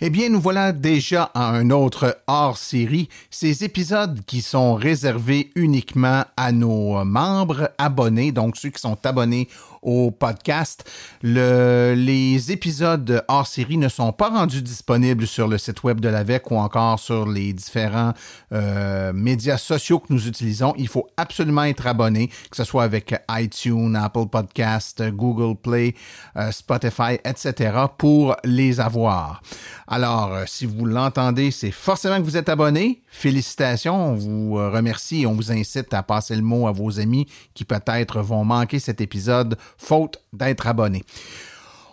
Eh bien, nous voilà déjà à un autre hors-série, ces épisodes qui sont réservés uniquement à nos membres abonnés, donc ceux qui sont abonnés au podcast. Le, les épisodes hors série ne sont pas rendus disponibles sur le site web de l'AVEC ou encore sur les différents euh, médias sociaux que nous utilisons. Il faut absolument être abonné, que ce soit avec iTunes, Apple Podcast, Google Play, euh, Spotify, etc., pour les avoir. Alors, euh, si vous l'entendez, c'est forcément que vous êtes abonné. Félicitations, on vous remercie et on vous incite à passer le mot à vos amis qui peut-être vont manquer cet épisode faute d'être abonné.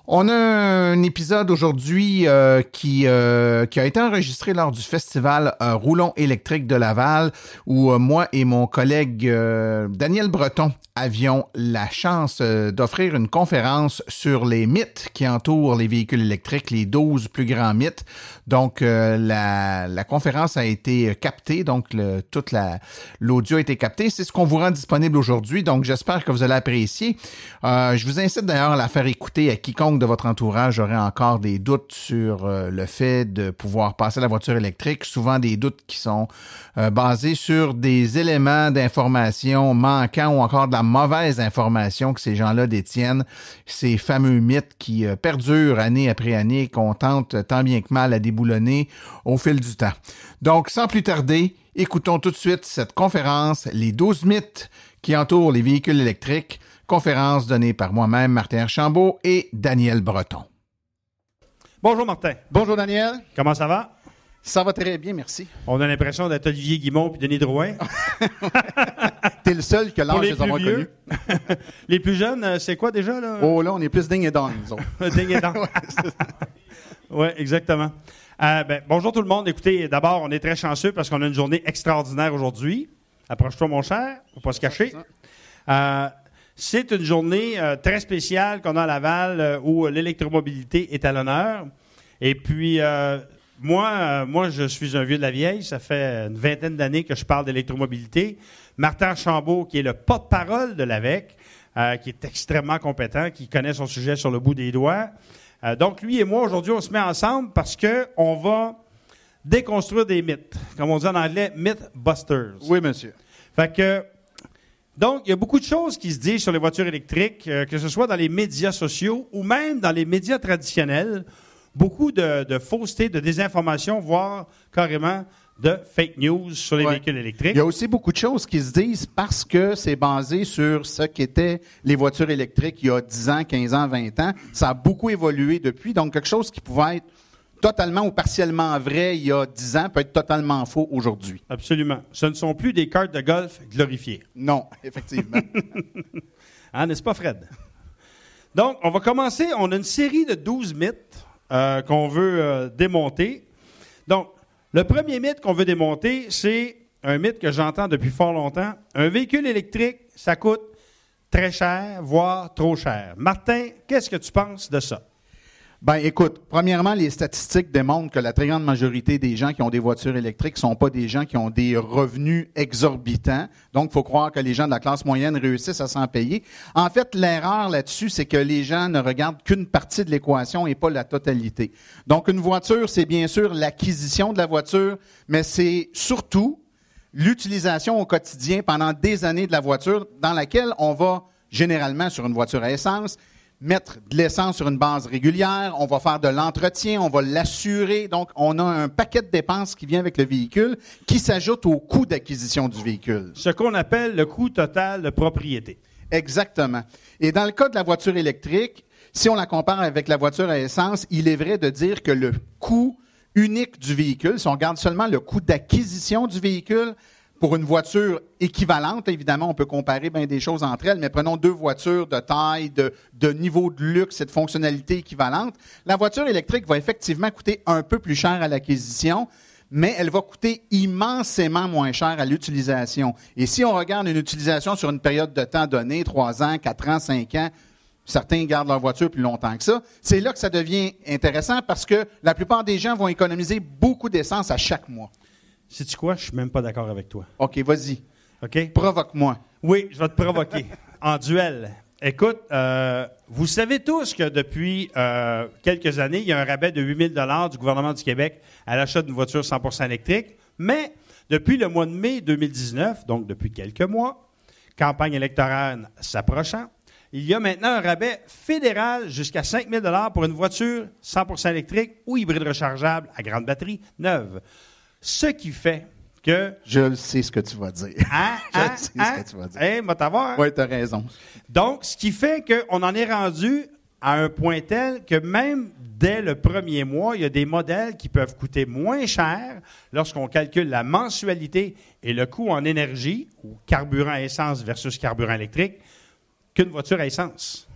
On a un épisode aujourd'hui euh, qui, euh, qui a été enregistré lors du festival euh, Roulon électrique de Laval où moi et mon collègue Daniel Breton avions la chance d'offrir une conférence sur les mythes qui entourent les véhicules électriques, les 12 plus grands mythes. Donc la, la, conférence a été captée, donc le, toute la l'audio a été capté. C'est ce qu'on vous rend disponible aujourd'hui, donc j'espère que vous allez apprécier. je vous incite d'ailleurs à la faire écouter à quiconque de votre entourage aurait encore des doutes sur euh, le fait de pouvoir passer la voiture électrique, souvent des doutes qui sont euh, basés sur des éléments d'information manquants ou encore de la mauvaise information que ces gens-là détiennent, ces fameux mythes qui euh, perdurent année après année, qu'on tente tant bien que mal à déboulonner au fil du temps. Donc, sans plus tarder, écoutons tout de suite cette conférence, les 12 mythes qui entourent les véhicules électriques, Conférence donnée par moi-même, Martin Archambault et Daniel Breton. Bonjour Martin. Bonjour Daniel. Comment ça va? Ça va très bien, merci. On a l'impression d'être Olivier Guimont et Denis Drouin. T'es le seul que l'âge les avoir connus. les plus jeunes, euh, c'est quoi déjà? Là? Oh là, on est plus ding et dong, ding et dong. oui, exactement. Euh, ben, bonjour tout le monde. Écoutez, d'abord, on est très chanceux parce qu'on a une journée extraordinaire aujourd'hui. Approche-toi, mon cher, faut pas se cacher. Euh, c'est une journée euh, très spéciale qu'on a à Laval euh, où l'électromobilité est à l'honneur. Et puis, euh, moi, moi, je suis un vieux de la vieille. Ça fait une vingtaine d'années que je parle d'électromobilité. Martin Chambault, qui est le porte-parole de l'AVEC, qui est extrêmement compétent, qui connaît son sujet sur le bout des doigts. donc, lui et moi, aujourd'hui, on se met ensemble parce qu'on va déconstruire des mythes. Comme on dit en anglais, mythbusters. Oui, monsieur. Fait que donc, il y a beaucoup de choses qui se disent sur les voitures électriques, euh, que ce soit dans les médias sociaux ou même dans les médias traditionnels. Beaucoup de, de fausseté, de désinformation, voire carrément de fake news sur les véhicules électriques. Il y a aussi beaucoup de choses qui se disent parce que c'est basé sur ce qu'étaient les voitures électriques il y a 10 ans, 15 ans, 20 ans. Ça a beaucoup évolué depuis. Donc, quelque chose qui pouvait être totalement ou partiellement vrai il y a 10 ans peut être totalement faux aujourd'hui. Absolument. Ce ne sont plus des cartes de golf glorifiées. Non, effectivement. hein, n'est-ce pas, Fred? Donc, on va commencer. On a une série de 12 mythes euh, qu'on veut euh, démonter. Donc, le premier mythe qu'on veut démonter, c'est un mythe que j'entends depuis fort longtemps. Un véhicule électrique, ça coûte très cher, voire trop cher. Martin, qu'est-ce que tu penses de ça? Ben, écoute, premièrement, les statistiques démontrent que la très grande majorité des gens qui ont des voitures électriques sont pas des gens qui ont des revenus exorbitants. Donc, il faut croire que les gens de la classe moyenne réussissent à s'en payer. En fait, l'erreur là-dessus, c'est que les gens ne regardent qu'une partie de l'équation et pas la totalité. Donc, une voiture, c'est bien sûr l'acquisition de la voiture, mais c'est surtout l'utilisation au quotidien pendant des années de la voiture dans laquelle on va généralement sur une voiture à essence mettre de l'essence sur une base régulière, on va faire de l'entretien, on va l'assurer. Donc, on a un paquet de dépenses qui vient avec le véhicule qui s'ajoute au coût d'acquisition du véhicule. Ce qu'on appelle le coût total de propriété. Exactement. Et dans le cas de la voiture électrique, si on la compare avec la voiture à essence, il est vrai de dire que le coût unique du véhicule, si on regarde seulement le coût d'acquisition du véhicule, pour une voiture équivalente, évidemment, on peut comparer bien des choses entre elles, mais prenons deux voitures de taille, de, niveau de luxe et de fonctionnalité équivalente. La voiture électrique va effectivement coûter un peu plus cher à l'acquisition, mais elle va coûter immensément moins cher à l'utilisation. Et si on regarde une utilisation sur une période de temps donnée, trois ans, quatre ans, cinq ans, certains gardent leur voiture plus longtemps que ça, c'est là que ça devient intéressant parce que la plupart des gens vont économiser beaucoup d'essence à chaque mois. Sais-tu quoi? Je suis même pas d'accord avec toi. OK, vas-y. OK? Provoque-moi. Oui, je vais te provoquer. en duel. Écoute, euh, vous savez tous que depuis euh, quelques années, il y a un rabais de 8 000 du gouvernement du Québec à l'achat d'une voiture 100% électrique. Mais depuis le mois de mai 2019, donc depuis quelques mois, campagne électorale s'approchant, il y a maintenant un rabais fédéral jusqu'à 5 000 pour une voiture 100% électrique ou hybride rechargeable à grande batterie neuve. Ce qui fait que... Je sais ce que tu vas dire. Hein? Je Hein? sais Hein? ce que tu vas dire. Hey, va t'avoir. Oui, tu as raison. Donc, ce qui fait qu'on en est rendu à un point tel que même dès le premier mois, il y a des modèles qui peuvent coûter moins cher lorsqu'on calcule la mensualité et le coût en énergie, ou carburant à essence versus carburant électrique, qu'une voiture à essence.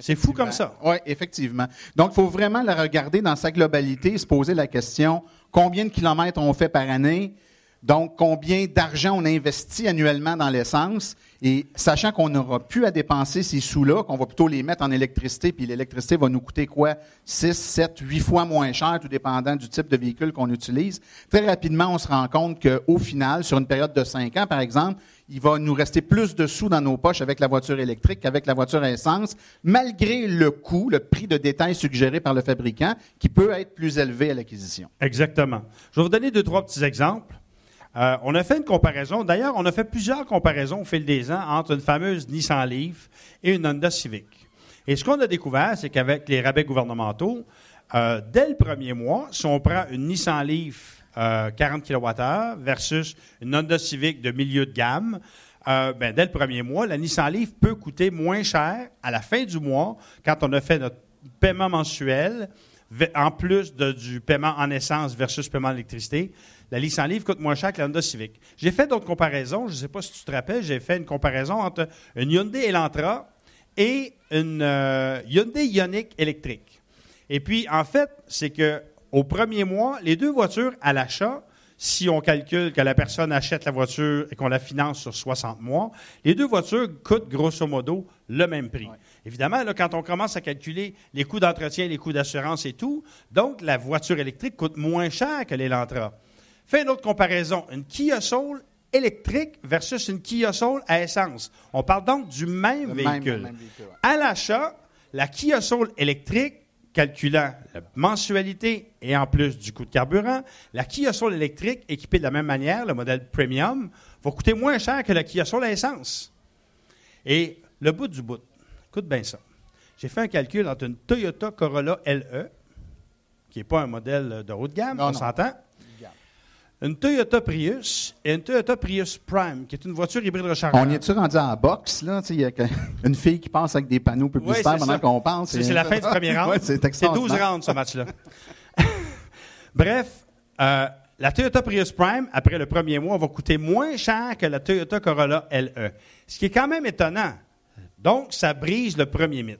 C'est fou comme ça. Oui, effectivement. Donc, il faut vraiment la regarder dans sa globalité, se poser la question combien de kilomètres on fait par année, donc combien d'argent on investit annuellement dans l'essence, et sachant qu'on n'aura plus à dépenser ces sous-là, qu'on va plutôt les mettre en électricité, puis l'électricité va nous coûter quoi? 6, 7, 8 fois moins cher, tout dépendant du type de véhicule qu'on utilise. Très rapidement, on se rend compte qu'au final, sur une période de 5 ans, par exemple, il va nous rester plus de sous dans nos poches avec la voiture électrique qu'avec la voiture à essence, malgré le coût, le prix de détail suggéré par le fabricant, qui peut être plus élevé à l'acquisition. Exactement. Je vais vous donner deux, trois petits exemples. Euh, on a fait une comparaison. D'ailleurs, on a fait plusieurs comparaisons au fil des ans entre une fameuse Nissan Leaf et une Honda Civic. Et ce qu'on a découvert, c'est qu'avec les rabais gouvernementaux, euh, dès le premier mois, si on prend une Nissan Leaf euh, 40 kWh versus une Honda Civic de milieu de gamme, euh, ben, dès le premier mois, la Nissan Leaf peut coûter moins cher à la fin du mois quand on a fait notre paiement mensuel, en plus du paiement en essence versus paiement en La Nissan Leaf coûte moins cher que la Honda Civic. J'ai fait d'autres comparaisons. Je ne sais pas si tu te rappelles, j'ai fait une comparaison entre une Hyundai Elantra et une euh, Hyundai Ioniq électrique. Et puis, en fait, c'est que au premier mois, les deux voitures à l'achat, si on calcule que la personne achète la voiture et qu'on la finance sur 60 mois, les deux voitures coûtent grosso modo le même prix. Évidemment, là, quand on commence à calculer les coûts d'entretien, les coûts d'assurance et tout, donc la voiture électrique coûte moins cher que l'Elantra. Fais une autre comparaison. Une Kia Soul électrique versus une Kia Soul à essence. On parle donc du même Le même- véhicule. le même véhicule, ouais. À l'achat, la Kia Soul électrique, calculant la mensualité et en plus du coût de carburant, la Kia Soul électrique, équipée de la même manière, le modèle premium, va coûter moins cher que la Kia Soul à essence. Et le bout du bout, écoute bien ça. J'ai fait un calcul entre une Toyota Corolla LE, qui n'est pas un modèle de haut de gamme, Non, on s'entend, une Toyota Prius et une Toyota Prius Prime, qui est une voiture hybride rechargeable. On y est-tu rendu à la boxe, là? Il y a une fille qui passe avec des panneaux publicitaires Ouais, pendant qu'on pense. C'est la fin du premier round. Ouais, c'est c'est 12 extraordinaire. rounds, ce match-là. Bref, euh, la Toyota Prius Prime, après le premier mois, va coûter moins cher que la Toyota Corolla LE. Ce qui est quand même étonnant. Donc, ça brise le premier mythe.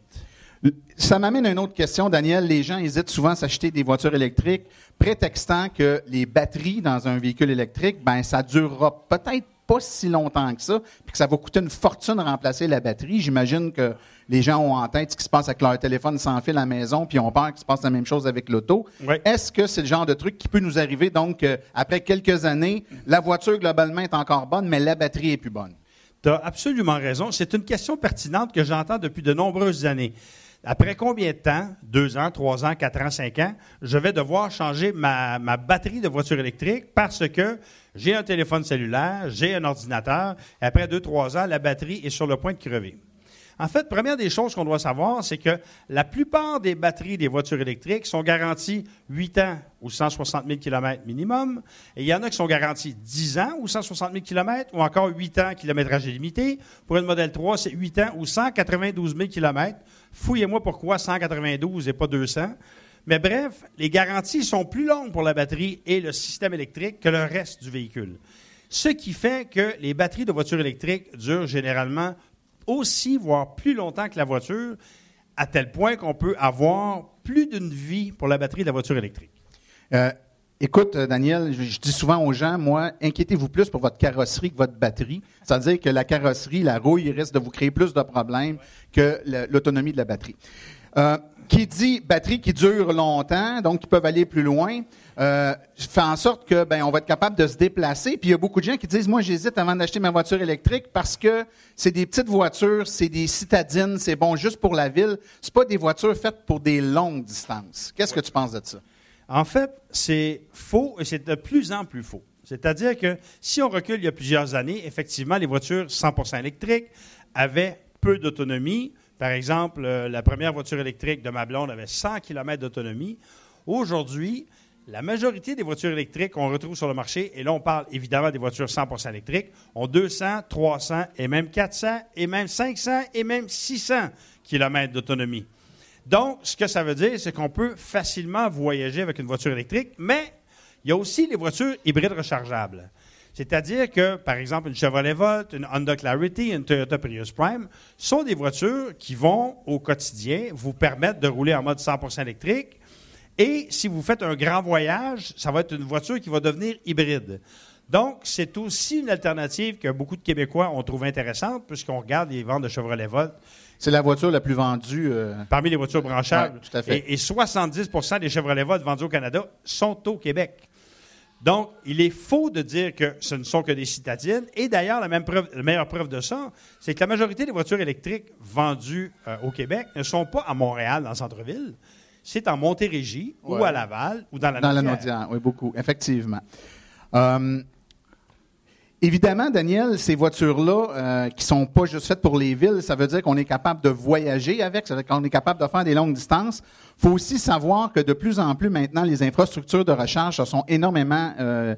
Ça m'amène à une autre question, Daniel. Les gens hésitent souvent à s'acheter des voitures électriques, prétextant que les batteries dans un véhicule électrique, ben ça durera peut-être pas si longtemps que ça, puis que ça va coûter une fortune de remplacer la batterie. J'imagine que les gens ont en tête ce qui se passe avec leur téléphone sans fil à la maison, puis ont peur qu'il se passe la même chose avec l'auto. Oui. Est-ce que c'est le genre de truc qui peut nous arriver, donc, euh, après quelques années, la voiture globalement est encore bonne, mais la batterie est plus bonne? Tu as absolument raison. C'est une question pertinente que j'entends depuis de nombreuses années. Après combien de temps, deux ans, trois ans, quatre ans, cinq ans, je vais devoir changer ma, batterie de voiture électrique parce que j'ai un téléphone cellulaire, j'ai un ordinateur, et après deux, trois ans, la batterie est sur le point de crever. En fait, première des choses qu'on doit savoir, c'est que la plupart des batteries des voitures électriques sont garanties 8 ans ou 160 000 km minimum. Et il y en a qui sont garanties 10 ans ou 160 000 km ou encore 8 ans kilométrage illimité. Pour une modèle 3, c'est 8 ans ou 192 000 km. Fouillez-moi pourquoi 192 et pas 200. Mais bref, les garanties sont plus longues pour la batterie et le système électrique que le reste du véhicule. Ce qui fait que les batteries de voitures électriques durent généralement aussi, voire plus longtemps que la voiture, à tel point qu'on peut avoir plus d'une vie pour la batterie de la voiture électrique. Euh, écoute, euh, Daniel, je, dis souvent aux gens, moi, inquiétez-vous plus pour votre carrosserie que votre batterie. C'est-à-dire que la carrosserie, la rouille, risque de vous créer plus de problèmes que l'autonomie de la batterie. Euh, qui dit batterie qui dure longtemps, donc qui peuvent aller plus loin, euh, fait en sorte que ben on va être capable de se déplacer. Puis il y a beaucoup de gens qui disent moi j'hésite avant d'acheter ma voiture électrique parce que c'est des petites voitures, c'est des citadines, c'est bon juste pour la ville. C'est pas des voitures faites pour des longues distances. Qu'est-ce que tu penses de ça? En fait, c'est faux et c'est de plus en plus faux. C'est-à-dire que si on recule il y a plusieurs années, effectivement, les voitures 100% électriques avaient peu d'autonomie, par exemple, euh, la première voiture électrique de ma blonde avait 100 km d'autonomie. Aujourd'hui, la majorité des voitures électriques qu'on retrouve sur le marché, et là on parle évidemment des voitures 100% électriques, ont 200, 300 et même 400 et même 500 et même 600 km d'autonomie. Donc, ce que ça veut dire, c'est qu'on peut facilement voyager avec une voiture électrique, mais il y a aussi les voitures hybrides rechargeables. C'est-à-dire que, par exemple, une Chevrolet Volt, une Honda Clarity, une Toyota Prius Prime sont des voitures qui vont, au quotidien, vous permettre de rouler en mode 100% électrique. Et si vous faites un grand voyage, ça va être une voiture qui va devenir hybride. Donc, c'est aussi une alternative que beaucoup de Québécois ont trouvé intéressante, puisqu'on regarde les ventes de Chevrolet Volt. C'est la voiture la plus vendue. Euh, Parmi les voitures branchables. tout à fait. Et, et 70% des Chevrolet Volt vendus au Canada sont au Québec. Donc, il est faux de dire que ce ne sont que des citadines. Et d'ailleurs, la, meilleure preuve de ça, c'est que la majorité des voitures électriques vendues euh, au Québec ne sont pas à Montréal, dans le centre-ville. C'est en Montérégie ou à Laval ou dans la Dans la oui, beaucoup, effectivement. Euh, Évidemment, Daniel, ces voitures-là, euh, qui sont pas juste faites pour les villes, ça veut dire qu'on est capable de voyager avec, ça veut dire qu'on est capable de faire des longues distances. Faut aussi savoir que de plus en plus maintenant, les infrastructures de recharge se sont énormément euh,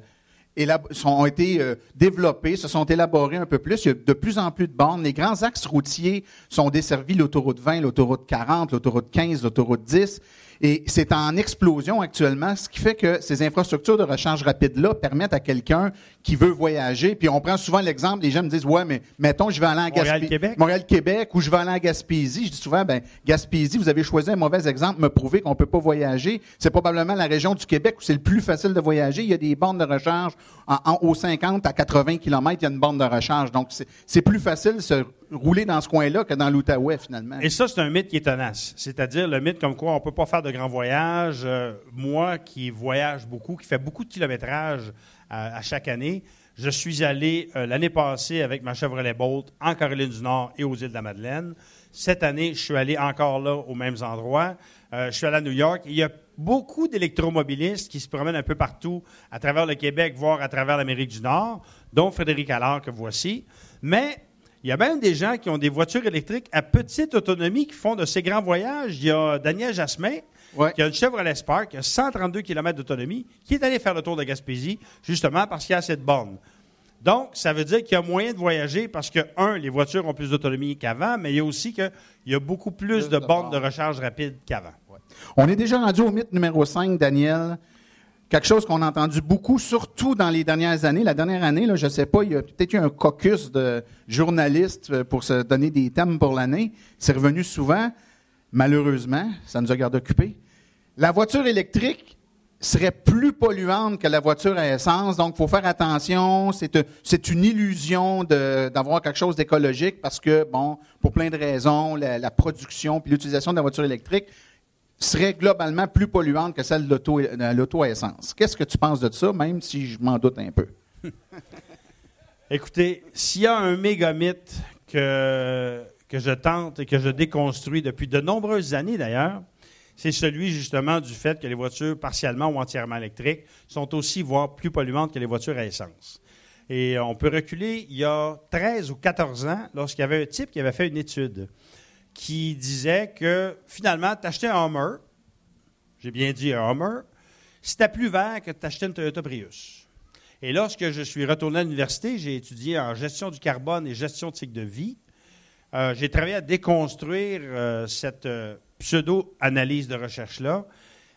ont été euh, développées, se sont élaborées un peu plus. Il y a de plus en plus de bornes. Les grands axes routiers sont desservis, l'autoroute 20, l'autoroute 40, l'autoroute 15, l'autoroute 10. Et c'est en explosion actuellement, ce qui fait que ces infrastructures de recharge rapide-là permettent à quelqu'un qui veut voyager, puis on prend souvent l'exemple, les gens me disent, ouais, mais mettons, je vais aller en Gaspésie. Montréal-Québec. ou je vais aller en Gaspésie. Je dis souvent, ben, Gaspésie, vous avez choisi un mauvais exemple, me prouver qu'on peut pas voyager. C'est probablement la région du Québec où c'est le plus facile de voyager. Il y a des bornes de recharge en, en 50 à 80 km, il y a une borne de recharge. Donc, c'est plus facile de se rouler dans ce coin-là que dans l'Outaouais, finalement. Et ça, c'est un mythe qui est tenace. C'est-à-dire le mythe comme quoi on ne peut pas faire de grands voyages. Euh, moi, qui voyage beaucoup, qui fait beaucoup de kilométrage euh, à, chaque année, je suis allé euh, l'année passée avec ma Chevrolet Bolt en Caroline du Nord et aux îles de la Madeleine. Cette année, je suis allé encore là aux mêmes endroits. je suis allé à New York. Il y a beaucoup d'électromobilistes qui se promènent un peu partout à travers le Québec, voire à travers l'Amérique du Nord, dont Frédéric Allard que voici. Mais il y a même des gens qui ont des voitures électriques à petite autonomie qui font de ces grands voyages. Il y a Daniel Jasmin, qui a une Chevrolet Spark, qui a 132 km d'autonomie, qui est allé faire le tour de Gaspésie, justement parce qu'il y a assez de bornes. Donc, ça veut dire qu'il y a moyen de voyager parce que, un, les voitures ont plus d'autonomie qu'avant, mais il y a aussi qu'il y a beaucoup plus, de, bornes de recharge rapide qu'avant. On est déjà rendu au mythe numéro 5, Daniel quelque chose qu'on a entendu beaucoup, surtout dans les dernières années. La dernière année, là, je ne sais pas, il y a peut-être eu un caucus de journalistes euh, pour se donner des thèmes pour l'année. C'est revenu souvent. Malheureusement, ça nous a gardé occupés. La voiture électrique serait plus polluante que la voiture à essence, donc il faut faire attention. C'est une illusion d'avoir quelque chose d'écologique parce que, bon, pour plein de raisons, la, production puis l'utilisation de la voiture électrique serait globalement plus polluante que celle de l'auto à essence. Qu'est-ce que tu penses de ça, même si je m'en doute un peu? Écoutez, s'il y a un mégamythe que, que je tente et que je déconstruis depuis de nombreuses années d'ailleurs, c'est celui justement du fait que les voitures partiellement ou entièrement électriques sont aussi, voire plus polluantes que les voitures à essence. Et on peut reculer il y a 13 ou 14 ans, lorsqu'il y avait un type qui avait fait une étude qui disait que finalement, t'achetais un Hummer, j'ai bien dit un Hummer, c'était plus vert que t'achetais une Toyota Prius. Et lorsque je suis retourné à l'université, j'ai étudié en gestion du carbone et gestion de cycle de vie. Euh, j'ai travaillé à déconstruire euh, cette euh, pseudo-analyse de recherche-là.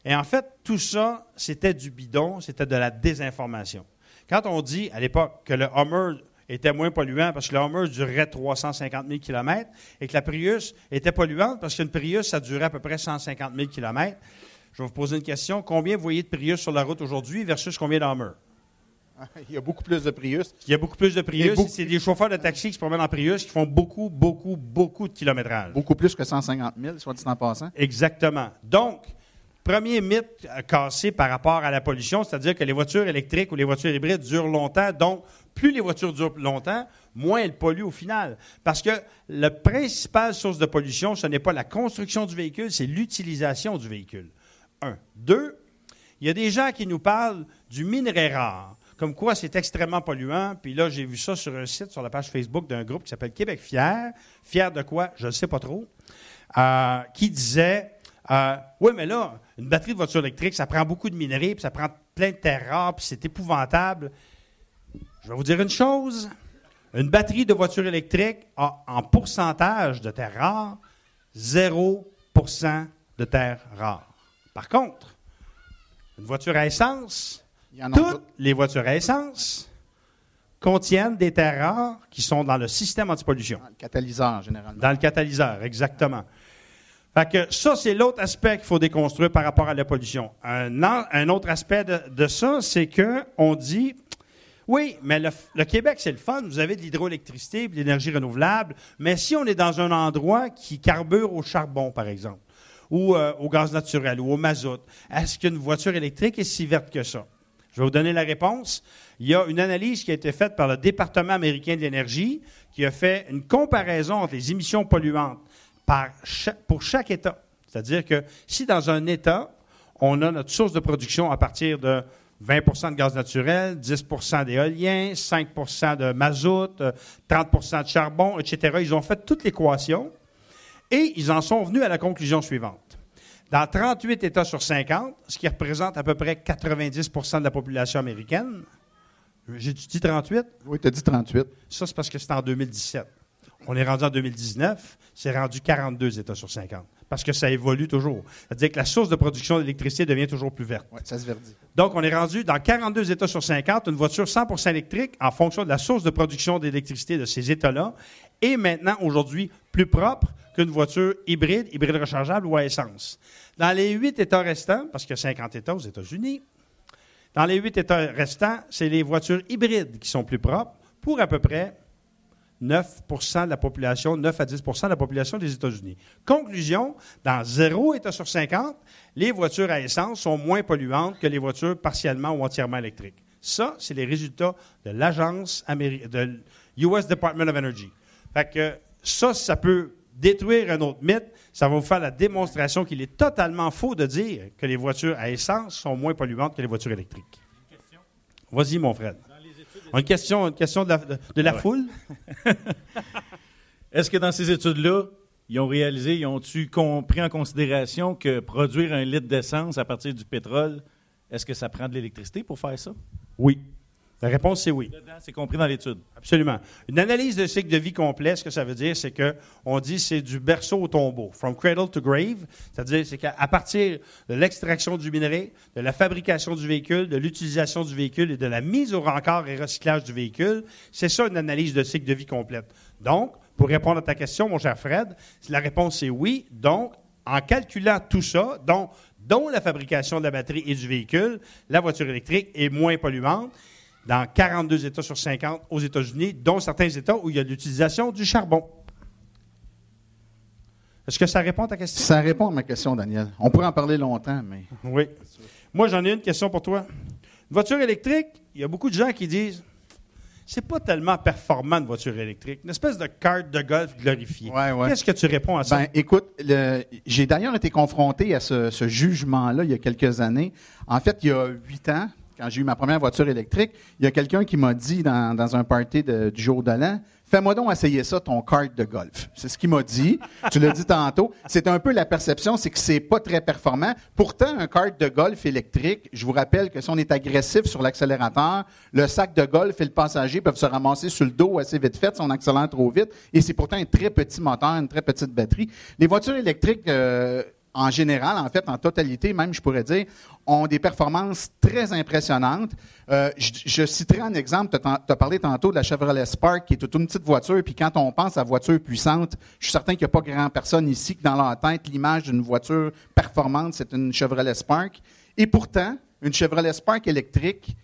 Et en fait, tout ça, c'était du bidon, c'était de la désinformation. Quand on dit à l'époque que le Hummer était moins polluant parce que le Hummer durait 350 000 km et que la Prius était polluante parce qu'une Prius, ça durait à peu près 150 000 km. Je vais vous poser une question. Combien vous voyez de Prius sur la route aujourd'hui versus combien d'Hummer? Il y a beaucoup plus de Prius. Il y a beaucoup plus de Prius. beaucoup- C'est des chauffeurs de taxi qui se promènent en Prius qui font beaucoup, beaucoup, beaucoup de kilométrage. Beaucoup plus que 150 000, soit dit en passant. Exactement. Donc, premier mythe à casser par rapport à la pollution, c'est-à-dire que les voitures électriques ou les voitures hybrides durent longtemps. Donc, plus les voitures durent longtemps, moins elles polluent au final. Parce que la principale source de pollution, ce n'est pas la construction du véhicule, c'est l'utilisation du véhicule. Un. Deux, il y a des gens qui nous parlent du minerai rare, comme quoi c'est extrêmement polluant. Puis là, j'ai vu ça sur un site, sur la page Facebook d'un groupe qui s'appelle Québec Fier. Fier de quoi? Je ne sais pas trop. Euh, qui disait euh, Oui, mais là, une batterie de voiture électrique, ça prend beaucoup de minerais, puis ça prend plein de terres rares, puis c'est épouvantable. Je vais vous dire une chose. Une batterie de voiture électrique a en pourcentage de terres rares 0% de terres rares. Par contre, une voiture à essence, en toutes les voitures à essence contiennent des terres rares qui sont dans le système antipollution. Dans le catalyseur, généralement. Dans le catalyseur, exactement. Fait que ça, c'est l'autre aspect qu'il faut déconstruire par rapport à la pollution. Un, an- un autre aspect de, de ça, c'est que on dit oui, mais le, le Québec, c'est le fun. Vous avez de l'hydroélectricité, de l'énergie renouvelable. Mais si on est dans un endroit qui carbure au charbon, par exemple, ou euh, au gaz naturel, ou au mazout, est-ce qu'une voiture électrique est si verte que ça? Je vais vous donner la réponse. Il y a une analyse qui a été faite par le département américain de l'énergie qui a fait une comparaison entre les émissions polluantes pour chaque État. C'est-à-dire que si dans un État, on a notre source de production à partir de 20% de gaz naturel, 10% d'éolien, 5% de mazout, euh, 30% de charbon, etc., ils ont fait toute l'équation et ils en sont venus à la conclusion suivante. Dans 38 États sur 50, ce qui représente à peu près 90% de la population américaine, j'ai dit 38? Oui, tu as dit 38. Ça, c'est parce que c'est en 2017. On est rendu en 2019, c'est rendu 42 États sur 50. Parce que ça évolue toujours. C'est-à-dire que la source de production d'électricité devient toujours plus verte. Oui, ça se verdit. Donc, on est rendu dans 42 États sur 50, une voiture 100% électrique en fonction de la source de production d'électricité de ces États-là est maintenant, aujourd'hui, plus propre qu'une voiture hybride, hybride rechargeable ou à essence. Dans les huit États restants, parce qu'il y a 50 États aux États-Unis, dans les huit États restants, c'est les voitures hybrides qui sont plus propres pour à peu près 9 de la population, 9 à 10 de la population des États-Unis. Conclusion, dans 0 État sur 50, les voitures à essence sont moins polluantes que les voitures partiellement ou entièrement électriques. Ça, c'est les résultats de l'agence de US Department of Energy. Fait que ça, ça peut détruire un autre mythe. Ça va vous faire la démonstration qu'il est totalement faux de dire que les voitures à essence sont moins polluantes que les voitures électriques. Vas-y, mon frère. Une question, une question de la, de- de la Ouais. foule? Est-ce que dans ces études-là, ils ont réalisé, ils ont-tu pris en considération que produire un litre d'essence à partir du pétrole, est-ce que ça prend de l'électricité pour faire ça? Oui. La réponse, c'est oui. C'est compris dans l'étude. Absolument. Une analyse de cycle de vie complet, ce que ça veut dire, c'est que on dit c'est du berceau au tombeau, from cradle to grave, c'est-à-dire c'est qu'à partir de l'extraction du minerai, de la fabrication du véhicule, de l'utilisation du véhicule et de la mise au rencard et recyclage du véhicule, c'est ça une analyse de cycle de vie complète. Donc, pour répondre à ta question, mon cher Fred, la réponse est oui. Donc, en calculant tout ça, dont, dont la fabrication de la batterie et du véhicule, la voiture électrique est moins polluante dans 42 États sur 50 aux États-Unis, dont certains États où il y a l'utilisation du charbon. Est-ce que ça répond à ta question? Ça répond à ma question, Daniel. On pourrait en parler longtemps, mais Oui. Moi, j'en ai une question pour toi. Une voiture électrique, il y a beaucoup de gens qui disent c'est pas tellement performant une voiture électrique. Une espèce de carte de golf glorifiée. Ouais, ouais. Qu'est-ce que tu réponds à ça? Ben, écoute, j'ai d'ailleurs été confronté à ce, ce jugement-là il y a quelques années. En fait, il y a huit ans, quand j'ai eu ma première voiture électrique, il y a quelqu'un qui m'a dit dans, dans un party de- du jour de l'an, fais-moi donc essayer ça, ton kart de golf. C'est ce qu'il m'a dit. tu l'as dit tantôt. C'est un peu la perception, c'est que c'est pas très performant. Pourtant, un kart de golf électrique, je vous rappelle que si on est agressif sur l'accélérateur, le sac de golf et le passager peuvent se ramasser sur le dos assez vite fait si on accélère trop vite. Et c'est pourtant un très petit moteur, une très petite batterie. Les voitures électriques, euh, en général, en fait, en totalité, même, je pourrais dire, ont des performances très impressionnantes. Euh, je, citerai un exemple. Tu as, parlé tantôt de la Chevrolet Spark, qui est toute une petite voiture. Puis quand on pense à voiture puissante, je suis certain qu'il n'y a pas grand personne ici qui, dans leur tête, l'image d'une voiture performante, c'est une Chevrolet Spark. Et pourtant, une Chevrolet Spark électrique,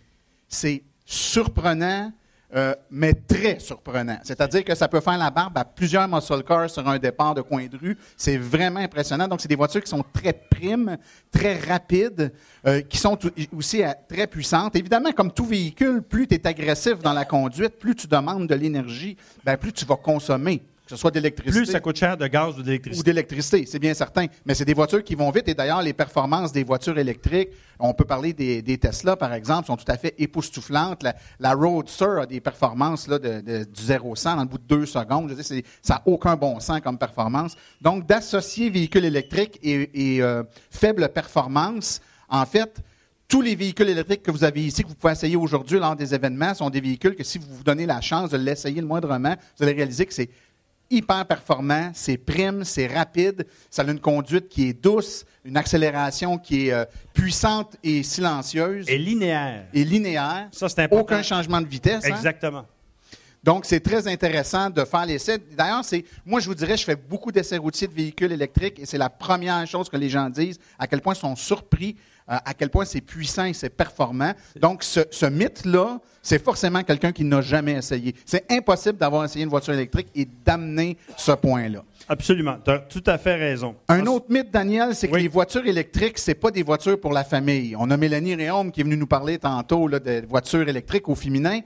c'est surprenant, euh, mais très surprenant. C'est-à-dire que ça peut faire la barbe à plusieurs muscle cars sur un départ de coin de rue. C'est vraiment impressionnant. Donc, c'est des voitures qui sont très primes, très rapides, euh, qui sont aussi euh, très puissantes. Évidemment, comme tout véhicule, plus tu es agressif dans la conduite, plus tu demandes de l'énergie, ben, plus tu vas consommer que ce soit d'électricité. Plus ça coûte cher de gaz ou d'électricité. Ou d'électricité, c'est bien certain. Mais c'est des voitures qui vont vite. Et d'ailleurs, les performances des voitures électriques, on peut parler des, Tesla, par exemple, sont tout à fait époustouflantes. La, Roadster a des performances là, de, du 0 100 dans le bout de deux secondes. Je veux ça n'a aucun bon sens comme performance. Donc, d'associer véhicule électrique et, et euh, faible performance, en fait, tous les véhicules électriques que vous avez ici, que vous pouvez essayer aujourd'hui lors des événements, sont des véhicules que si vous vous donnez la chance de l'essayer le moindrement, vous allez réaliser que c'est hyper performant, c'est prime, c'est rapide, ça a une conduite qui est douce, une accélération qui est euh, puissante et silencieuse. Et linéaire. Et linéaire. Ça, c'est important. Aucun changement de vitesse. Hein? Exactement. Donc, c'est très intéressant de faire l'essai. D'ailleurs, c'est, moi, je vous dirais, je fais beaucoup d'essais routiers de véhicules électriques et c'est la première chose que les gens disent, à quel point ils sont surpris, à quel point c'est puissant et c'est performant. Donc, ce, ce mythe-là, c'est forcément quelqu'un qui n'a jamais essayé. C'est impossible d'avoir essayé une voiture électrique et d'amener ce point-là. Absolument. Tu as tout à fait raison. Un autre mythe, Daniel, c'est que les voitures électriques, c'est pas des voitures pour la famille. On a Mélanie Réaume qui est venue nous parler tantôt là, de voitures électriques au féminin.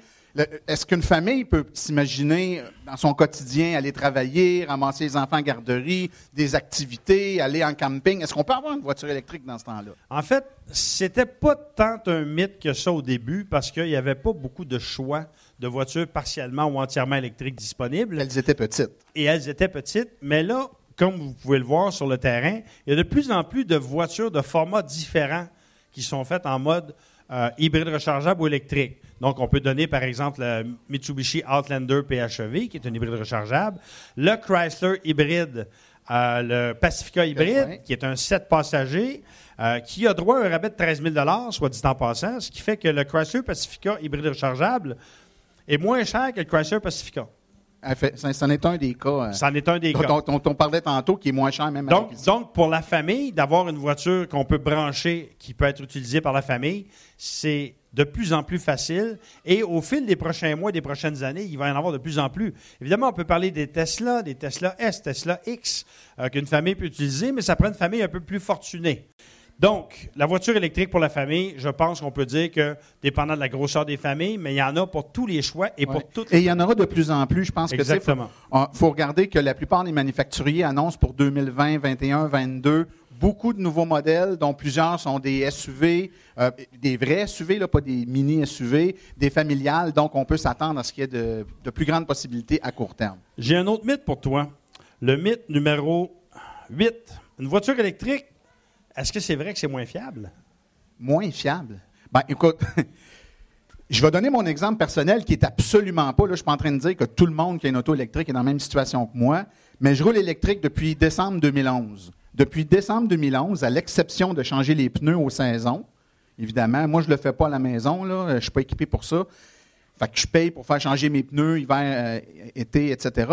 Est-ce qu'une famille peut s'imaginer euh, dans son quotidien aller travailler, ramasser les enfants en garderie, des activités, aller en camping? Est-ce qu'on peut avoir une voiture électrique dans ce temps-là? En fait, c'était pas tant un mythe que ça au début parce qu'il n'y avait pas beaucoup de choix de voitures partiellement ou entièrement électriques disponibles. Elles étaient petites. Et elles étaient petites, mais là, comme vous pouvez le voir sur le terrain, il y a de plus en plus de voitures de formats différents qui sont faites en mode euh, hybride rechargeable ou électrique. Donc, on peut donner, par exemple, le Mitsubishi Outlander PHEV, qui est un hybride rechargeable, le Chrysler hybride, euh, le Pacifica hybride, qui est un 7 passagers, euh, qui a droit à un rabais de 13 000 soit dit en passant, ce qui fait que le Chrysler Pacifica hybride rechargeable est moins cher que le Chrysler Pacifica. Ça, est un des cas. Ça en est un des cas. Dont, on parlait tantôt, qui est moins cher même. Donc, donc pour la famille, d'avoir une voiture qu'on peut brancher, qui peut être utilisée par la famille, c'est de plus en plus facile. Et au fil des prochains mois, des prochaines années, il va y en avoir de plus en plus. Évidemment, on peut parler des Tesla, des Tesla S, Tesla X, euh, qu'une famille peut utiliser, mais ça prend une famille un peu plus fortunée. Donc, la voiture électrique pour la famille, je pense qu'on peut dire que, dépendant de la grosseur des familles, mais il y en a pour tous les choix et pour toutes. Et il y en aura de plus en plus. Je pense Exactement. que il faut, regarder que la plupart des manufacturiers annoncent pour 2020, 2021, 2022 beaucoup de nouveaux modèles, dont plusieurs sont des SUV, euh, des vrais SUV, là, pas des mini SUV, des familiales. Donc, on peut s'attendre à ce qu'il y ait de, de plus grandes possibilités à court terme. J'ai un autre mythe pour toi. Le mythe numéro 8. Une voiture électrique est-ce que c'est vrai que c'est moins fiable? Moins fiable? Ben, écoute, je vais donner mon exemple personnel qui est absolument pas, là, je ne suis pas en train de dire que tout le monde qui a une auto électrique est dans la même situation que moi, mais je roule électrique depuis décembre 2011. Depuis décembre 2011, à l'exception de changer les pneus aux saisons, évidemment, moi, je ne le fais pas à la maison, là, je ne suis pas équipé pour ça. Fait que je paye pour faire changer mes pneus hiver, euh, été, etc.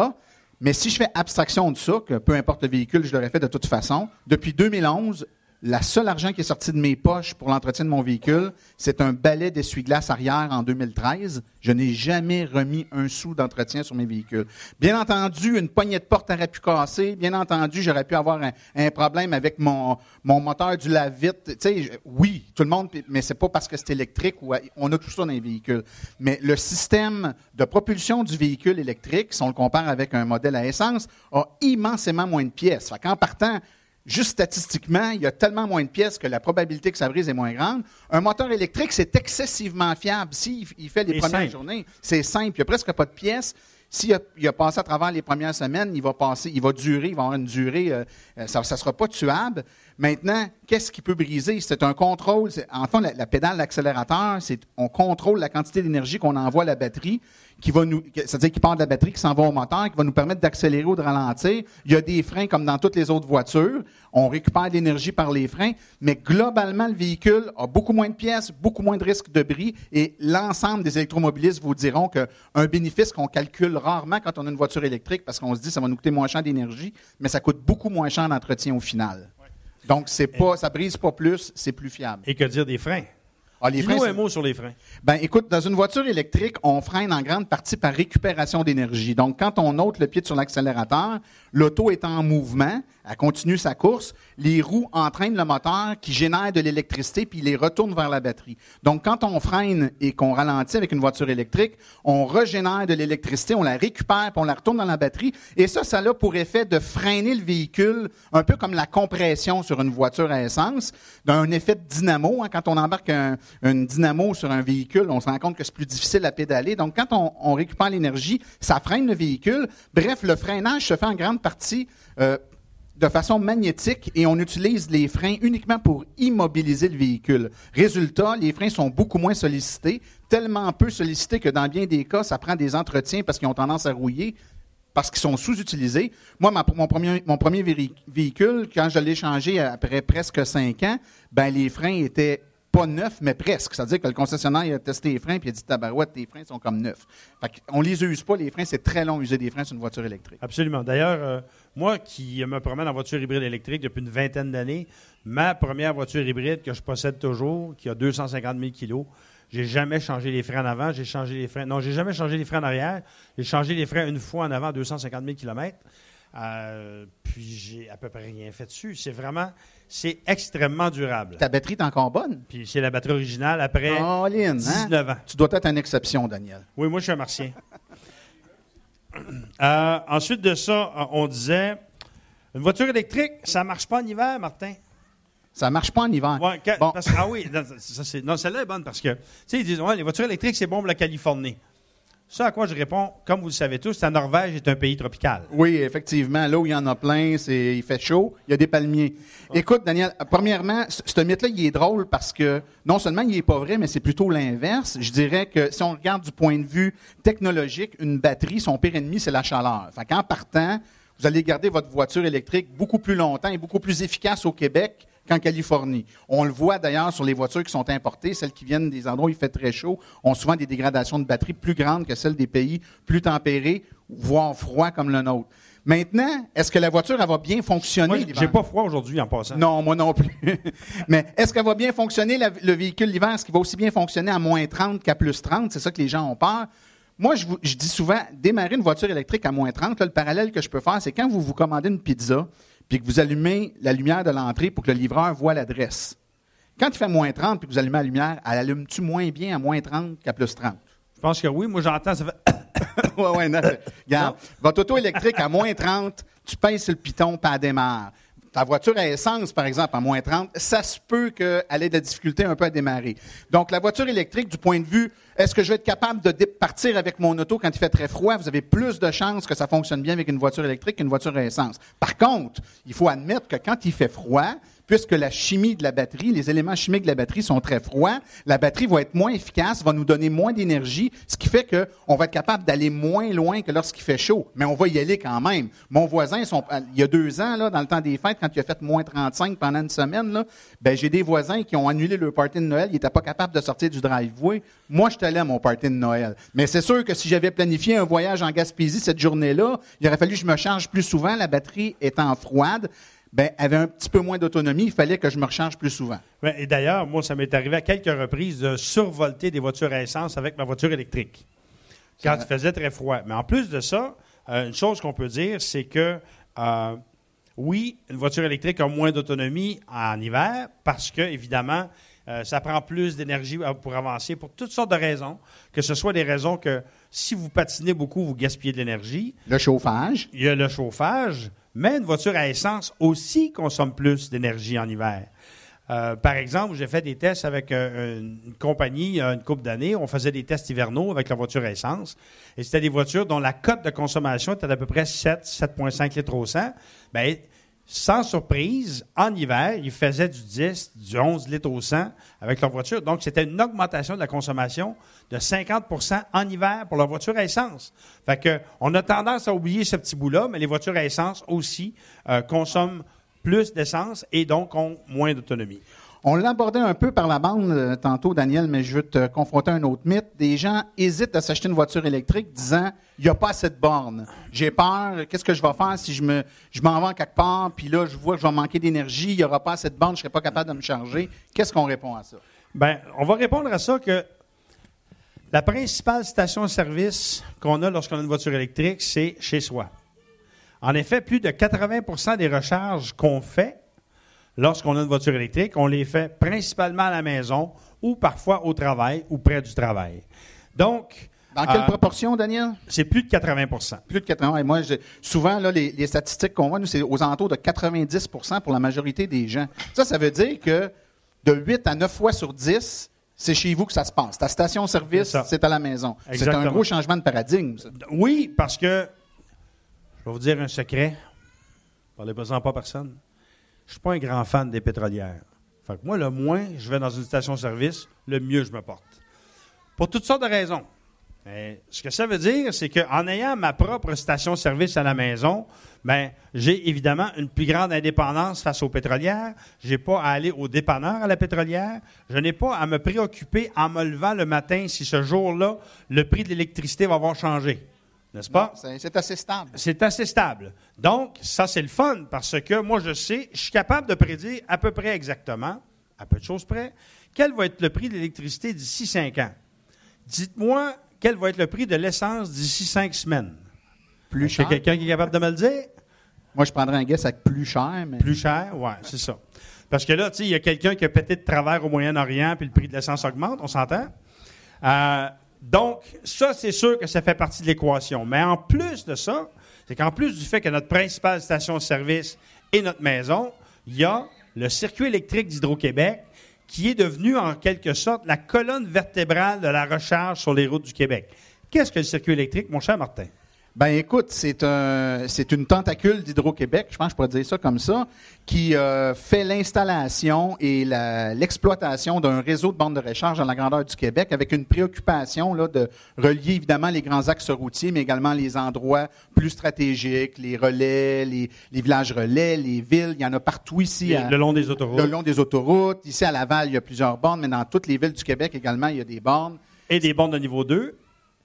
Mais si je fais abstraction de ça, que peu importe le véhicule, je l'aurais fait de toute façon, depuis 2011, la seule argent qui est sorti de mes poches pour l'entretien de mon véhicule, c'est un balai d'essuie-glace arrière en 2013. Je n'ai jamais remis un sou d'entretien sur mes véhicules. Bien entendu, une poignée de porte aurait pu casser. Bien entendu, j'aurais pu avoir un, problème avec mon, mon moteur du lave-vite. Tu sais, oui, tout le monde, mais c'est pas parce que c'est électrique ou on a tout ça dans les véhicules. Mais le système de propulsion du véhicule électrique, si on le compare avec un modèle à essence, a immensément moins de pièces. Fait qu'en partant, juste statistiquement, il y a tellement moins de pièces que la probabilité que ça brise est moins grande. Un moteur électrique, c'est excessivement fiable. S'il il fait les premières journées, c'est simple. Il n'y a presque pas de pièces. S'il a, passé à travers les premières semaines, il va passer, il va durer, il va avoir une durée, euh, euh, ça ne sera pas tuable. Maintenant, qu'est-ce qui peut briser? C'est un contrôle. En fait, la, pédale d'accélérateur, c'est on contrôle la quantité d'énergie qu'on envoie à la batterie qui va nous, c'est-à-dire qui part de la batterie, qui s'en va au moteur, qui va nous permettre d'accélérer ou de ralentir. Il y a des freins comme dans toutes les autres voitures. On récupère de l'énergie par les freins, mais globalement, le véhicule a beaucoup moins de pièces, beaucoup moins de risques de bris, et l'ensemble des électromobilistes vous diront qu'un bénéfice qu'on calcule rarement quand on a une voiture électrique, parce qu'on se dit ça va nous coûter moins cher d'énergie, mais ça coûte beaucoup moins cher d'entretien au final. Donc, c'est pas, ça brise pas plus, c'est plus fiable. Et que dire des freins? Ah, les freins, un mot sur les freins. Ben, écoute, dans une voiture électrique, on freine en grande partie par récupération d'énergie. Donc, quand on ôte le pied sur l'accélérateur, l'auto est en mouvement, elle continue sa course, les roues entraînent le moteur qui génère de l'électricité puis les retourne vers la batterie. Donc, quand on freine et qu'on ralentit avec une voiture électrique, on régénère de l'électricité, on la récupère puis on la retourne dans la batterie. Et ça, ça a pour effet de freiner le véhicule, un peu comme la compression sur une voiture à essence, d'un effet de dynamo. hein. Quand on embarque un, dynamo sur un véhicule, on se rend compte que c'est plus difficile à pédaler. Donc, quand on, on récupère l'énergie, ça freine le véhicule. Bref, le freinage se fait en grande partie euh, de façon magnétique et on utilise les freins uniquement pour immobiliser le véhicule. Résultat, les freins sont beaucoup moins sollicités, tellement peu sollicités que dans bien des cas, ça prend des entretiens parce qu'ils ont tendance à rouiller parce qu'ils sont sous-utilisés. Moi, mon premier, mon véhicule, quand je l'ai changé après presque cinq ans, ben les freins étaient pas neufs, mais presque. C'est-à-dire que le concessionnaire a testé les freins puis il a dit Tabarouette, tes freins sont comme neufs. Fait on les use pas, les freins, c'est très long user des freins sur une voiture électrique. Absolument. D'ailleurs, euh, moi qui me promène en voiture hybride électrique depuis une vingtaine d'années, ma première voiture hybride que je possède toujours, qui a 250 000 kilos, j'ai jamais changé les freins en avant, j'ai changé les freins. Non, j'ai jamais changé les freins en arrière. J'ai changé les freins une fois en avant à 250 000 km. Euh, puis j'ai à peu près rien fait dessus. C'est vraiment, c'est extrêmement durable. Ta batterie est encore bonne? Puis c'est la batterie originale après Oh, Lynn, hein? 19 ans. Tu dois être une exception, Daniel. Oui, moi, je suis un martien. Euh, ensuite de ça, euh, on disait une voiture électrique, ça marche pas en hiver, Martin. Ça marche pas en hiver. Ouais, quand- Bon. parce ah oui, non, ça, c'est- non, celle-là est bonne parce que, tu sais, ils disent, ouais, les voitures électriques, c'est bon pour la Californie. Ça à quoi je réponds, comme vous le savez tous, la Norvège est un pays tropical. Oui, effectivement. Là où il y en a plein, c'est il fait chaud, il y a des palmiers. Écoute, Daniel, premièrement, ce mythe-là, il est drôle parce que non seulement il est pas vrai, mais c'est plutôt l'inverse. Je dirais que si on regarde du point de vue technologique, une batterie, son pire ennemi, c'est la chaleur. Fait qu'en partant, vous allez garder votre voiture électrique beaucoup plus longtemps et beaucoup plus efficace au Québec qu'en Californie. On le voit d'ailleurs sur les voitures qui sont importées, celles qui viennent des endroits où il fait très chaud, ont souvent des dégradations de batterie plus grandes que celles des pays plus tempérés, voire froids comme le nôtre. Maintenant, est-ce que la voiture elle va bien fonctionner? J'ai pas froid aujourd'hui en passant. Non, moi non plus. Mais est-ce qu'elle va bien fonctionner, la- le véhicule l'hiver? Est-ce qu'il va aussi bien fonctionner à moins 30 qu'à plus 30? C'est ça que les gens ont peur. Moi, je, vous- je dis souvent, démarrer une voiture électrique à moins 30, là, le parallèle que je peux faire, c'est quand vous vous commandez une pizza, puis que vous allumez la lumière de l'entrée pour que le livreur voit l'adresse. Quand il fait moins 30, puis que vous allumez la lumière, elle allume-tu moins bien à moins 30 qu'à plus 30? Je pense que oui. Moi, j'entends, ça fait. ouais, ouais, non. Regarde, votre auto électrique à moins 30, tu pèses sur le piton, elle démarre. Ta voiture à essence, par exemple, à moins 30, ça se peut qu'elle ait de la difficulté un peu à démarrer. Donc, la voiture électrique, du point de vue, est-ce que je vais être capable de partir avec mon auto quand il fait très froid? Vous avez plus de chances que ça fonctionne bien avec une voiture électrique qu'une voiture à essence. Par contre, il faut admettre que quand il fait froid, puisque la chimie de la batterie, les éléments chimiques de la batterie sont très froids, la batterie va être moins efficace, va nous donner moins d'énergie, ce qui fait qu'on va être capable d'aller moins loin que lorsqu'il fait chaud. Mais on va y aller quand même. Mon voisin, son- il y a deux ans, dans le temps des fêtes, quand il a fait moins 35 pendant une semaine, ben, j'ai des voisins qui ont annulé leur party de Noël. Ils n'étaient pas capables de sortir du driveway. Moi, je allé à mon party de Noël. Mais c'est sûr que si j'avais planifié un voyage en Gaspésie cette journée-là, il aurait fallu que je me charge plus souvent, la batterie étant froide ben, avait un petit peu moins d'autonomie, il fallait que je me recharge plus souvent. Ouais, Et d'ailleurs, moi, ça m'est arrivé à quelques reprises de survolter des voitures à essence avec ma voiture électrique. Quand il faisait très froid. Mais en plus de ça, euh, une chose qu'on peut dire, c'est que euh, oui, une voiture électrique a moins d'autonomie en hiver parce que, évidemment, euh, ça prend plus d'énergie pour avancer pour toutes sortes de raisons. Que ce soit des raisons que si vous patinez beaucoup, vous gaspillez de l'énergie. Le chauffage, Il y a le chauffage, mais une voiture à essence aussi consomme plus d'énergie en hiver. Euh, par exemple, j'ai fait des tests avec euh, une compagnie une couple d'années. On faisait des tests hivernaux avec la voiture à essence. Et c'était des voitures dont la cote de consommation était d'à peu près 7, 7,5 litres au 100. Bien, sans surprise, en hiver, ils faisaient du 10, du 11 litres au 100 avec leur voiture. Donc, c'était une augmentation de la consommation de 50% en hiver pour leur voiture à essence. Fait que, on a tendance à oublier ce petit bout-là, mais les voitures à essence aussi euh, consomment plus d'essence et donc ont moins d'autonomie. On l'abordait un peu par la bande euh, tantôt, Daniel, mais je veux te confronter à un autre mythe. Des gens hésitent à s'acheter une voiture électrique disant il n'y a pas assez de. J'ai peur, qu'est-ce que je vais faire si je me je m'en vais quelque part, puis là, je vois que je vais manquer d'énergie, il n'y aura pas assez de je ne serai pas capable de me charger. Qu'est-ce qu'on répond à ça? Ben, on va répondre à ça que la principale station-service qu'on a lorsqu'on a une voiture électrique, c'est chez soi. En effet, plus de 80% des recharges qu'on fait lorsqu'on a une voiture électrique, on les fait principalement à la maison ou parfois au travail ou près du travail. Donc, Dans quelle euh, proportion, Daniel? c'est plus de 80% Plus de 80. Et moi, je- souvent, là, les, les statistiques qu'on voit, nous, c'est aux alentours de 90% pour la majorité des gens. Ça, ça veut dire que de 8 à 9 fois sur 10, c'est chez vous que ça se passe. Ta station-service, C'est à la maison. C'est un gros changement de paradigme, ça. Oui, parce que, je vais vous dire un secret. Parlez-en pas à personne. Je suis pas un grand fan des pétrolières. Moi, le moins je vais dans une station-service, le mieux je me porte. Pour toutes sortes de raisons. Ce que ça veut dire, c'est qu'en ayant ma propre station-service à la maison, ben, j'ai évidemment une plus grande indépendance face aux pétrolières. Je n'ai pas à aller au dépanneur à la pétrolière. Je n'ai pas à me préoccuper en me levant le matin si ce jour-là, le prix de l'électricité va avoir changé. N'est-ce pas? C'est assez stable. C'est assez stable. Donc, ça, c'est le fun parce que moi, je sais, je suis capable de prédire à peu près exactement, à peu de choses près, quel va être le prix de l'électricité d'ici cinq ans. Dites-moi quel va être le prix de l'essence d'ici cinq semaines? Plus cher. a quelqu'un qui est capable de me le dire? Moi, je prendrais un guess avec plus cher, mais. Plus cher? Oui, c'est ça. Parce que là, tu sais, il y a quelqu'un qui a pété de travers au Moyen-Orient, puis le prix de l'essence augmente, on s'entend? Euh, donc, ça, c'est sûr que ça fait partie de l'équation. Mais en plus de ça, c'est qu'en plus du fait que notre principale station-service est notre maison, il y a le circuit électrique d'Hydro-Québec qui est devenu en quelque sorte la colonne vertébrale de la recharge sur les routes du Québec. Qu'est-ce que le circuit électrique, mon cher Martin? Ben écoute, c'est un, c'est une tentacule d'Hydro-Québec, je pense que je pourrais dire ça comme ça, qui euh, fait l'installation et l'exploitation d'un réseau de bandes de recharge dans la grandeur du Québec, avec une préoccupation là, de relier évidemment les grands axes routiers, mais également les endroits plus stratégiques, les relais, les, les villages relais, les villes. Il y en a partout ici. à- le long des autoroutes. le long des autoroutes. Ici à Laval, il y a plusieurs bornes, mais dans toutes les villes du Québec également, il y a des bornes Et des bornes de niveau 2.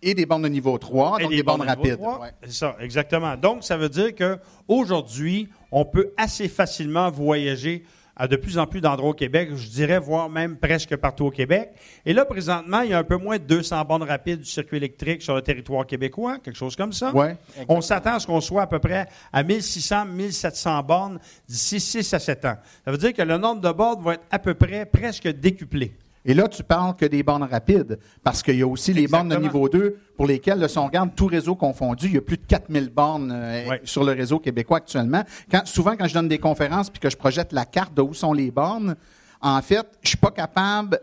Et des bornes de niveau 3, Et donc des, bornes, de niveau rapides. 3. Ouais. C'est ça, exactement. Donc, ça veut dire qu'aujourd'hui, on peut assez facilement voyager à de plus en plus d'endroits au Québec, je dirais, voire même presque partout au Québec. Et là, présentement, il y a un peu moins de 200 bornes rapides du circuit électrique sur le territoire québécois, quelque chose comme ça. Ouais, On s'attend à ce qu'on soit à peu près à 1600, 1700 bornes d'ici 6 à 7 ans. Ça veut dire que le nombre de bornes va être à peu près presque décuplé. Et là, tu parles que des bornes rapides, parce qu'il y a aussi les bornes de niveau 2 pour lesquelles, là, si on regarde tout réseau confondu, il y a plus de 4000 bornes euh, Ouais. sur le réseau québécois actuellement. Quand, souvent, quand je donne des conférences puis que je projette la carte de où sont les bornes, en fait, je suis pas capable...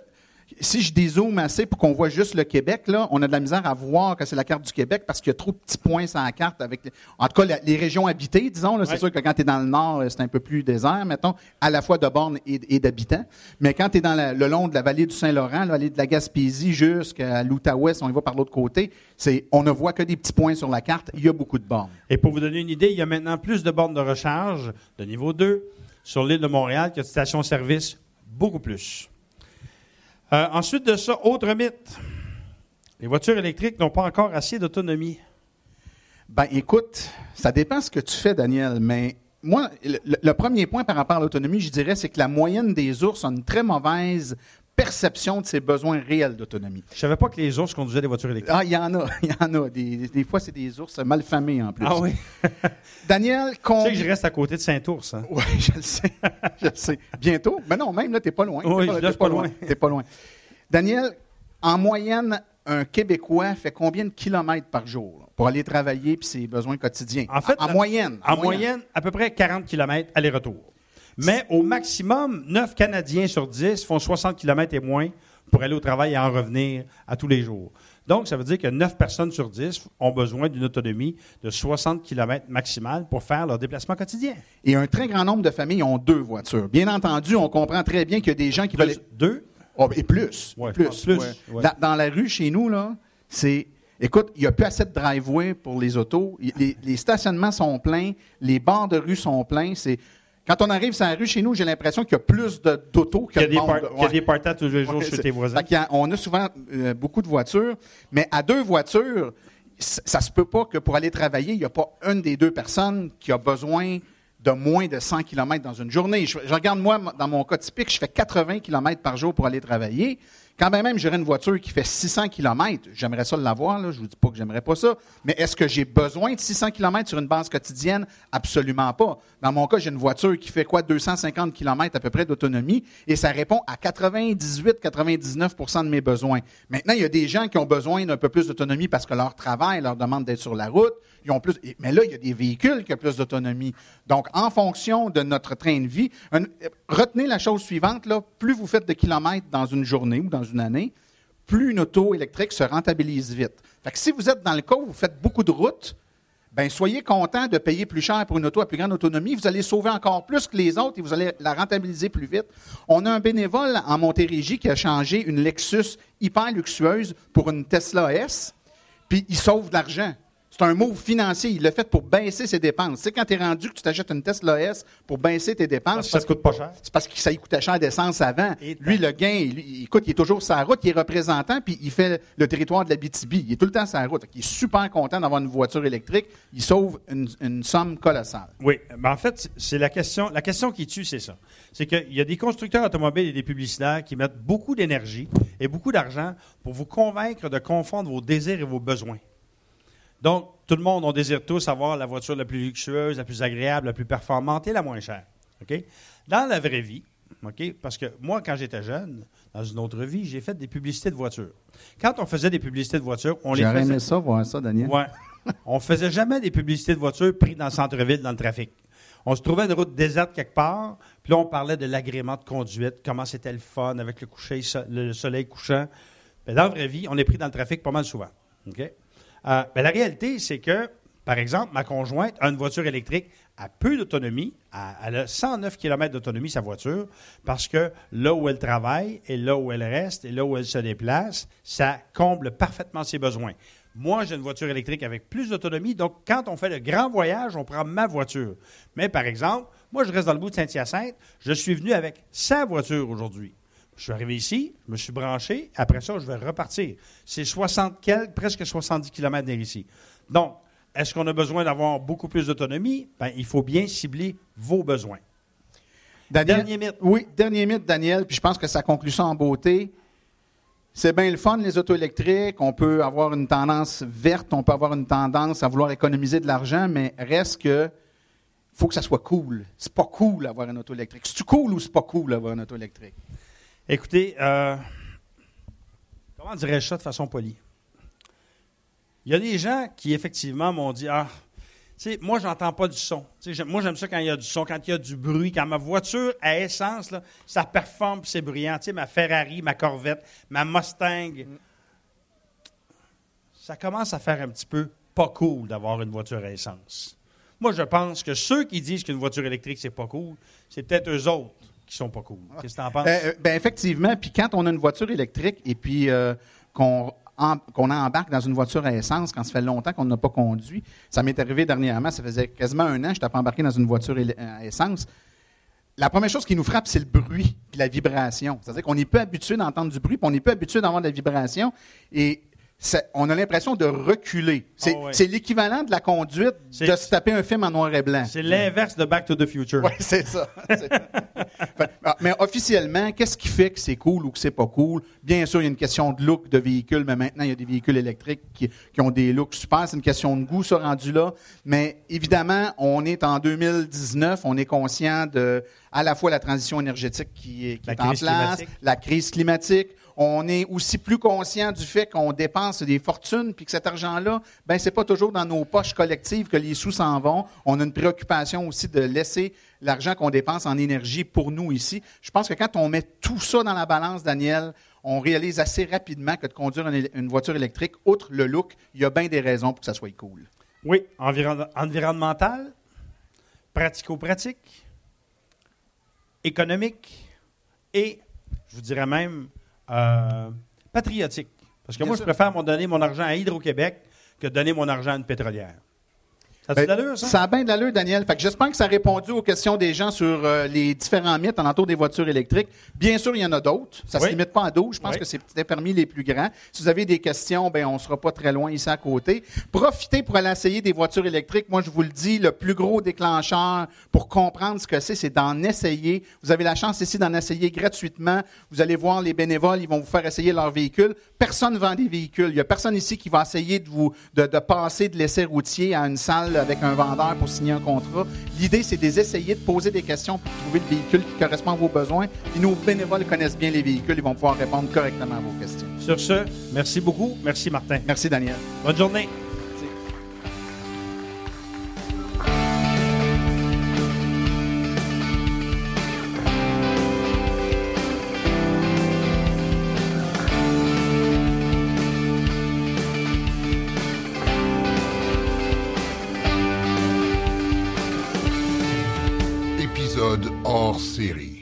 Si je dézoome assez pour qu'on voit juste le Québec, là, on a de la misère à voir que c'est la carte du Québec parce qu'il y a trop de petits points sur la carte. Avec, en tout cas, la- les régions habitées, disons. là, C'est Ouais. sûr que quand tu es dans le nord, euh, c'est un peu plus désert, mettons, à la fois de bornes et, et d'habitants. Mais quand tu es dans la- le long de la vallée du Saint-Laurent, la vallée de la Gaspésie jusqu'à l'Outaouais, si on y va par l'autre côté, c'est on ne voit que des petits points sur la carte. Il y a beaucoup de bornes. Et pour vous donner une idée, il y a maintenant plus de bornes de recharge de niveau 2 sur l'île de Montréal a de stations-service, beaucoup plus. Euh, ensuite de ça, autre mythe. Les voitures électriques n'ont pas encore assez d'autonomie. Ben, écoute, ça dépend ce que tu fais, Daniel, mais moi, le, le premier point par rapport à l'autonomie, je dirais, c'est que la moyenne des ours a une très mauvaise perception de ses besoins réels d'autonomie. Je savais pas que les ours conduisaient des voitures électriques. Ah, il y en a, il y en a. Des, des fois, c'est des ours mal famés en plus. Ah oui? Daniel, Tu sais combien... que je reste à côté de Saint-Ours. hein? Oui, je le sais. je le sais. Bientôt. Mais non, même là, t'es pas loin. Oui, T'es là, suis pas loin. T'es pas loin. Daniel, en moyenne, un Québécois fait combien de kilomètres par jour là, pour aller travailler puis ses besoins quotidiens? En fait, en, moyenne. En moyenne, à peu près 40 km aller-retour. Mais au maximum, 9 Canadiens sur 10 font 60 km et moins pour aller au travail et en revenir à tous les jours. Donc, ça veut dire que 9 personnes sur 10 ont besoin d'une autonomie de 60 km maximal pour faire leur déplacement quotidien. Et un très grand nombre de familles ont deux voitures. Bien entendu, on comprend très bien qu'il y a des gens qui veulent... Deux? Oh, et plus. Ouais, plus. plus, ouais. ouais. Dans, dans la rue, chez nous, là, c'est. Écoute, il n'y a plus assez de driveway pour les autos. Les, les stationnements sont pleins. Les bords de rue sont pleins. C'est. Quand on arrive sur la rue chez nous, j'ai l'impression qu'il y a plus de- d'autos que de des, monde. qu'il y a Ouais. des partages tous les jours Ouais, chez tes voisins. A- on a souvent euh, beaucoup de voitures, mais à deux voitures, ça se peut pas que pour aller travailler, il n'y a pas une des deux personnes qui a besoin de moins de 100 km dans une journée. Je, je regarde, moi, dans mon cas typique, je fais 80 km par jour pour aller travailler. Quand même, même j'aurais une voiture qui fait 600 km, j'aimerais ça l'avoir, là, je vous dis pas que j'aimerais pas ça, mais est-ce que j'ai besoin de 600 km sur une base quotidienne? Absolument pas. Dans mon cas, j'ai une voiture qui fait quoi? 250 km à peu près d'autonomie et ça répond à 98-99% de mes besoins. Maintenant, il y a des gens qui ont besoin d'un peu plus d'autonomie parce que leur travail leur demande d'être sur la route. Mais là, il y a des véhicules qui ont plus d'autonomie. Donc, en fonction de notre train de vie, retenez la chose suivante, là, plus vous faites de kilomètres dans une journée ou dans une année, plus une auto électrique se rentabilise vite. Fait que si vous êtes dans le cas où vous faites beaucoup de routes, ben soyez content de payer plus cher pour une auto à plus grande autonomie. Vous allez sauver encore plus que les autres et vous allez la rentabiliser plus vite. On a un bénévole en Montérégie qui a changé une Lexus hyper luxueuse pour une Tesla S, puis il sauve de l'argent. C'est un move financier. Il l'a fait pour baisser ses dépenses. Tu sais, quand tu es rendu que tu t'achètes une Tesla S pour baisser tes dépenses. Parce que ça coûte pas cher. C'est parce que ça lui coûtait cher d'essence avant. Et lui, le gain, il, écoute, il est toujours sur la route, il est représentant, puis il fait le territoire de la BTB. Il est tout le temps sur la route. Il est super content d'avoir une voiture électrique. Il sauve une, une somme colossale. Oui, mais en fait, c'est la question. La question qui tue, c'est ça. C'est qu'il y a des constructeurs automobiles et des publicitaires qui mettent beaucoup d'énergie et beaucoup d'argent pour vous convaincre de confondre vos désirs et vos besoins. Donc, tout le monde, on désire tous avoir la voiture la plus luxueuse, la plus agréable, la plus performante et la moins chère. OK? Dans la vraie vie, OK? Parce que moi, quand j'étais jeune, dans une autre vie, j'ai fait des publicités de voitures. Quand on faisait des publicités de voitures, on les faisait. aimé ça, voir ça, Daniel. Ouais. on faisait jamais des publicités de voitures prises dans le centre-ville, dans le trafic. On se trouvait une route déserte quelque part, puis là, on parlait de l'agrément de conduite, comment c'était le fun avec le, coucher, le soleil couchant. Mais dans la vraie vie, on est pris dans le trafic pas mal souvent. OK? Euh, la réalité, c'est que, par exemple, ma conjointe a une voiture électrique à peu d'autonomie. Elle a 109 km d'autonomie, sa voiture, parce que là où elle travaille et là où elle reste et là où elle se déplace, ça comble parfaitement ses besoins. Moi, j'ai une voiture électrique avec plus d'autonomie, donc quand on fait le grand voyage, on prend ma voiture. Mais par exemple, moi, je reste dans le bout de Saint-Hyacinthe, je suis venu avec sa voiture aujourd'hui. Je suis arrivé ici, je me suis branché, après ça, je vais repartir. C'est 60 quelques, presque 70 km d'ici. Donc, est-ce qu'on a besoin d'avoir beaucoup plus d'autonomie? Ben, il faut bien cibler vos besoins. Daniel- Dernier mythe. Oui, dernier mythe, Daniel, puis je pense que ça conclut ça en beauté. C'est bien le fun, les autos électriques. On peut avoir une tendance verte, on peut avoir une tendance à vouloir économiser de l'argent, mais reste que faut que ça soit cool. C'est pas cool d'avoir une auto électrique. C'est-tu cool ou c'est pas cool d'avoir une auto électrique? Écoutez, euh, comment dirais-je ça de façon polie? Il y a des gens qui, effectivement, m'ont dit Ah, tu sais, moi, j'entends pas du son. Moi, j'aime ça quand il y a du son, quand il y a du bruit, quand ma voiture à essence, là, ça performe c'est bruyant. Tu sais, ma Ferrari, ma Corvette, ma Mustang. Ça commence à faire un petit peu pas cool d'avoir une voiture à essence. Moi, je pense que ceux qui disent qu'une voiture électrique, c'est pas cool, c'est peut-être eux autres qui sont pas cool. Qu'est-ce que tu en penses? Euh, euh, ben, effectivement, puis quand on a une voiture électrique et puis euh, qu'on en- qu'on embarque dans une voiture à essence quand ça fait longtemps qu'on n'a pas conduit, ça m'est arrivé dernièrement, ça faisait quasiment un an, je n'étais pas embarqué dans une voiture à essence. La première chose qui nous frappe, c'est le bruit puis la vibration. C'est-à-dire qu'on n'est pas habitué d'entendre du bruit, puis on n'est pas habitué d'avoir de la vibration. Et on a l'impression de reculer. C'est Oh, ouais. c'est l'équivalent de la conduite de se taper un film en noir et blanc. C'est l'inverse de Back to the Future. Oui, c'est ça. Ah, mais officiellement, qu'est-ce qui fait que c'est cool ou que c'est pas cool? Bien sûr, il y a une question de look de véhicule, mais maintenant, il y a des véhicules électriques qui, qui ont des looks super. C'est une question de goût, ça, rendu là. Mais évidemment, on est en 2019, on est conscient de à la fois la transition énergétique qui est, qui La est en place, climatique. la crise climatique. On est aussi plus conscient du fait qu'on dépense des fortunes, puis que cet argent-là, ben c'est pas toujours dans nos poches collectives que les sous s'en vont. On a une préoccupation aussi de laisser l'argent qu'on dépense en énergie pour nous ici. Je pense que quand on met tout ça dans la balance, Daniel, on réalise assez rapidement que de conduire une, voiture électrique, outre le look, il y a bien des raisons pour que ça soit cool. Oui, environ- environnemental, pratico-pratique, économique et, je vous dirais même, euh, patriotique. Parce que Bien moi, sûr. je préfère donner mon argent à Hydro-Québec que donner mon argent à une pétrolière. Ça a Ben, de l'allure, ça? Ça a bien de l'allure, Daniel. Fait que j'espère que ça a répondu aux questions des gens sur euh, les différents mythes alentour des voitures électriques. Bien sûr, il y en a d'autres. Ça ne Oui. se limite pas à 12. Je pense Oui. que c'est peut-être parmi les plus grands. Si vous avez des questions, ben on sera pas très loin ici à côté. Profitez pour aller essayer des voitures électriques. Moi, je vous le dis, le plus gros déclencheur pour comprendre ce que c'est, c'est d'en essayer. Vous avez la chance ici d'en essayer gratuitement. Vous allez voir les bénévoles, ils vont vous faire essayer leur véhicule. Personne ne vend des véhicules. Il y a personne ici qui va essayer de vous de, de passer de l'essai routier à une salle avec un vendeur pour signer un contrat. L'idée, c'est d'essayer de poser des questions pour trouver le véhicule qui correspond à vos besoins. Puis nos bénévoles connaissent bien les véhicules, ils vont pouvoir répondre correctement à vos questions. Sur ce, merci beaucoup. Merci, Martin. Merci, Daniel. Bonne journée. Épisode hors série.